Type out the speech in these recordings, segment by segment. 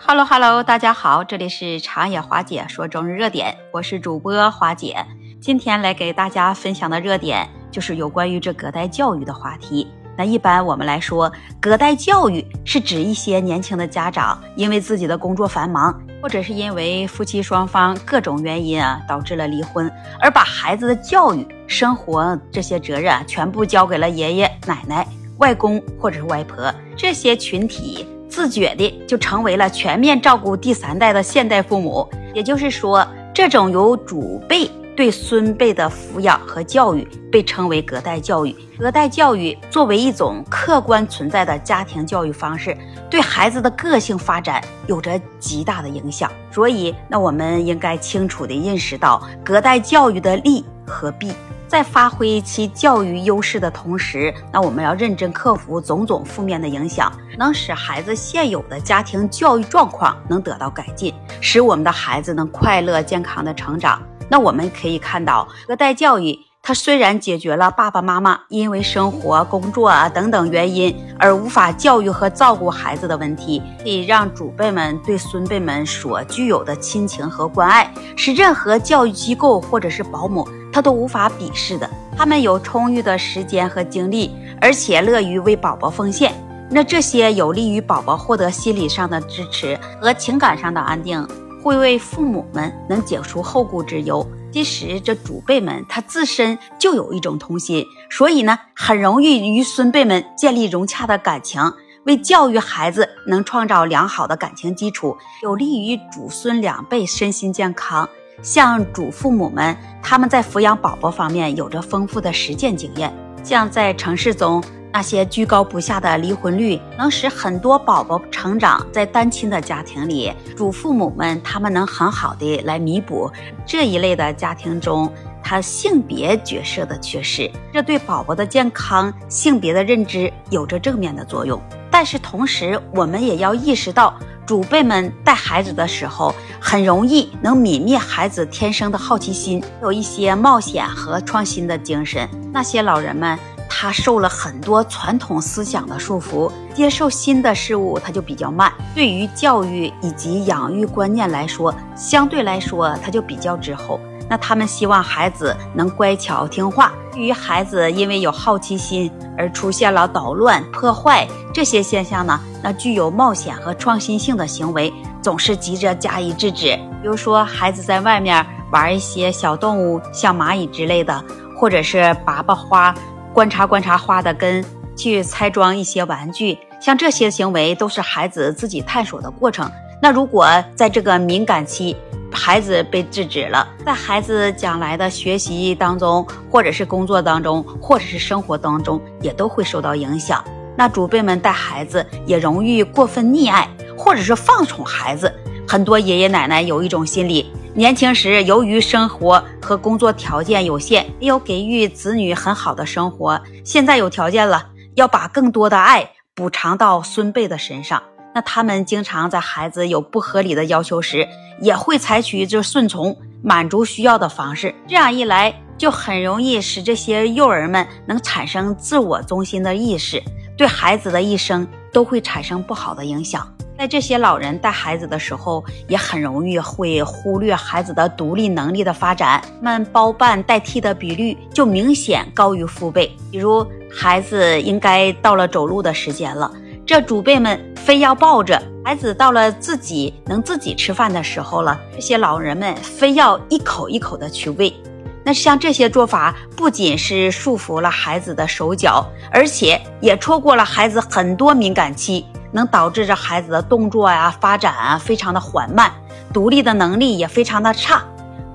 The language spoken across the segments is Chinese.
Hello Hello，大家好，这里是长野华姐说中日热点，我是主播华姐。今天来给大家分享的热点就是有关于这隔代教育的话题。那一般我们来说，隔代教育是指一些年轻的家长因为自己的工作繁忙，或者是因为夫妻双方各种原因啊导致了离婚，而把孩子的教育、生活这些责任全部交给了爷爷奶奶、外公或者是外婆这些群体。自觉的就成为了全面照顾第三代的现代父母，也就是说，这种由祖辈对孙辈的抚养和教育被称为隔代教育。隔代教育作为一种客观存在的家庭教育方式，对孩子的个性发展有着极大的影响。所以，那我们应该清楚地认识到隔代教育的利和弊。在发挥其教育优势的同时，那我们要认真克服种种负面的影响，能使孩子现有的家庭教育状况能得到改进，使我们的孩子能快乐健康的成长。那我们可以看到，隔代教育它虽然解决了爸爸妈妈因为生活、工作啊等等原因而无法教育和照顾孩子的问题，可以让祖辈们对孙辈们所具有的亲情和关爱，是任何教育机构或者是保姆。他都无法鄙视的，他们有充裕的时间和精力，而且乐于为宝宝奉献。那这些有利于宝宝获得心理上的支持和情感上的安定，会为父母们能解除后顾之忧。其实这祖辈们他自身就有一种童心，所以呢，很容易与孙辈们建立融洽的感情，为教育孩子能创造良好的感情基础，有利于祖孙两辈身心健康。像祖父母们，他们在抚养宝宝方面有着丰富的实践经验。像在城市中那些居高不下的离婚率，能使很多宝宝成长在单亲的家庭里。祖父母们他们能很好的来弥补这一类的家庭中他性别角色的缺失，这对宝宝的健康、性别的认知有着正面的作用。但是同时，我们也要意识到。祖辈们带孩子的时候，很容易能泯灭孩子天生的好奇心，有一些冒险和创新的精神。那些老人们，他受了很多传统思想的束缚，接受新的事物他就比较慢。对于教育以及养育观念来说，相对来说他就比较滞后。那他们希望孩子能乖巧听话。对于孩子因为有好奇心而出现了捣乱、破坏这些现象呢，那具有冒险和创新性的行为总是急着加以制止。比如说，孩子在外面玩一些小动物，像蚂蚁之类的，或者是拔拔花、观察观察花的根，去拆装一些玩具，像这些行为都是孩子自己探索的过程。那如果在这个敏感期，孩子被制止了，在孩子将来的学习当中，或者是工作当中，或者是生活当中，也都会受到影响。那祖辈们带孩子也容易过分溺爱，或者是放宠孩子。很多爷爷奶奶有一种心理：年轻时由于生活和工作条件有限，没有给予子女很好的生活，现在有条件了，要把更多的爱补偿到孙辈的身上。那他们经常在孩子有不合理的要求时，也会采取就顺从、满足需要的方式。这样一来，就很容易使这些幼儿们能产生自我中心的意识，对孩子的一生都会产生不好的影响。在这些老人带孩子的时候，也很容易会忽略孩子的独立能力的发展，们包办代替的比率就明显高于父辈。比如，孩子应该到了走路的时间了。这祖辈们非要抱着孩子，到了自己能自己吃饭的时候了，这些老人们非要一口一口的去喂。那像这些做法，不仅是束缚了孩子的手脚，而且也错过了孩子很多敏感期，能导致这孩子的动作呀、发展啊非常的缓慢，独立的能力也非常的差，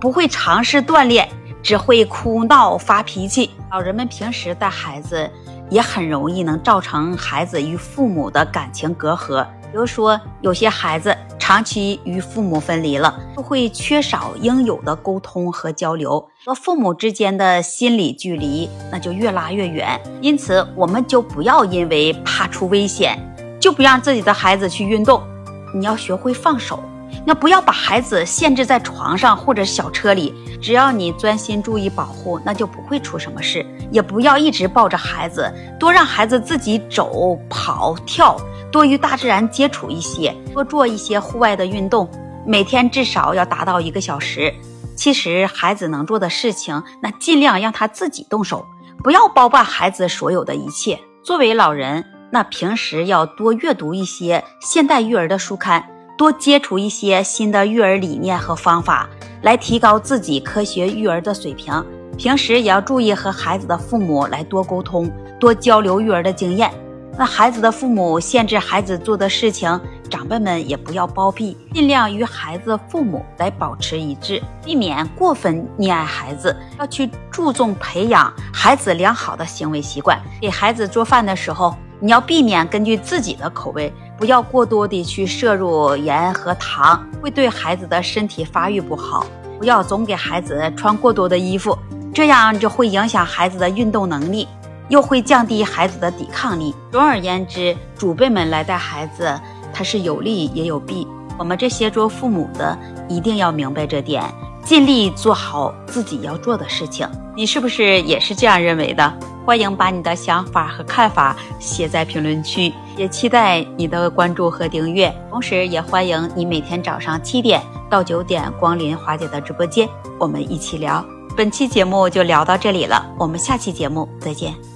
不会尝试锻炼，只会哭闹发脾气。老人们平时带孩子。也很容易能造成孩子与父母的感情隔阂。比如说，有些孩子长期与父母分离了，就会缺少应有的沟通和交流，和父母之间的心理距离那就越拉越远。因此，我们就不要因为怕出危险，就不让自己的孩子去运动。你要学会放手，那不要把孩子限制在床上或者小车里，只要你专心注意保护，那就不会出什么事。也不要一直抱着孩子，多让孩子自己走、跑、跳，多与大自然接触一些，多做一些户外的运动，每天至少要达到一个小时。其实孩子能做的事情，那尽量让他自己动手，不要包办孩子所有的一切。作为老人，那平时要多阅读一些现代育儿的书刊。多接触一些新的育儿理念和方法，来提高自己科学育儿的水平。平时也要注意和孩子的父母来多沟通，多交流育儿的经验。那孩子的父母限制孩子做的事情，长辈们也不要包庇，尽量与孩子父母来保持一致，避免过分溺爱孩子。要去注重培养孩子良好的行为习惯。给孩子做饭的时候，你要避免根据自己的口味。不要过多的去摄入盐和糖，会对孩子的身体发育不好。不要总给孩子穿过多的衣服，这样就会影响孩子的运动能力，又会降低孩子的抵抗力。总而言之，祖辈们来带孩子，他是有利也有弊。我们这些做父母的一定要明白这点，尽力做好自己要做的事情。你是不是也是这样认为的？欢迎把你的想法和看法写在评论区，也期待你的关注和订阅。同时，也欢迎你每天早上七点到九点光临华姐的直播间，我们一起聊。本期节目就聊到这里了，我们下期节目再见。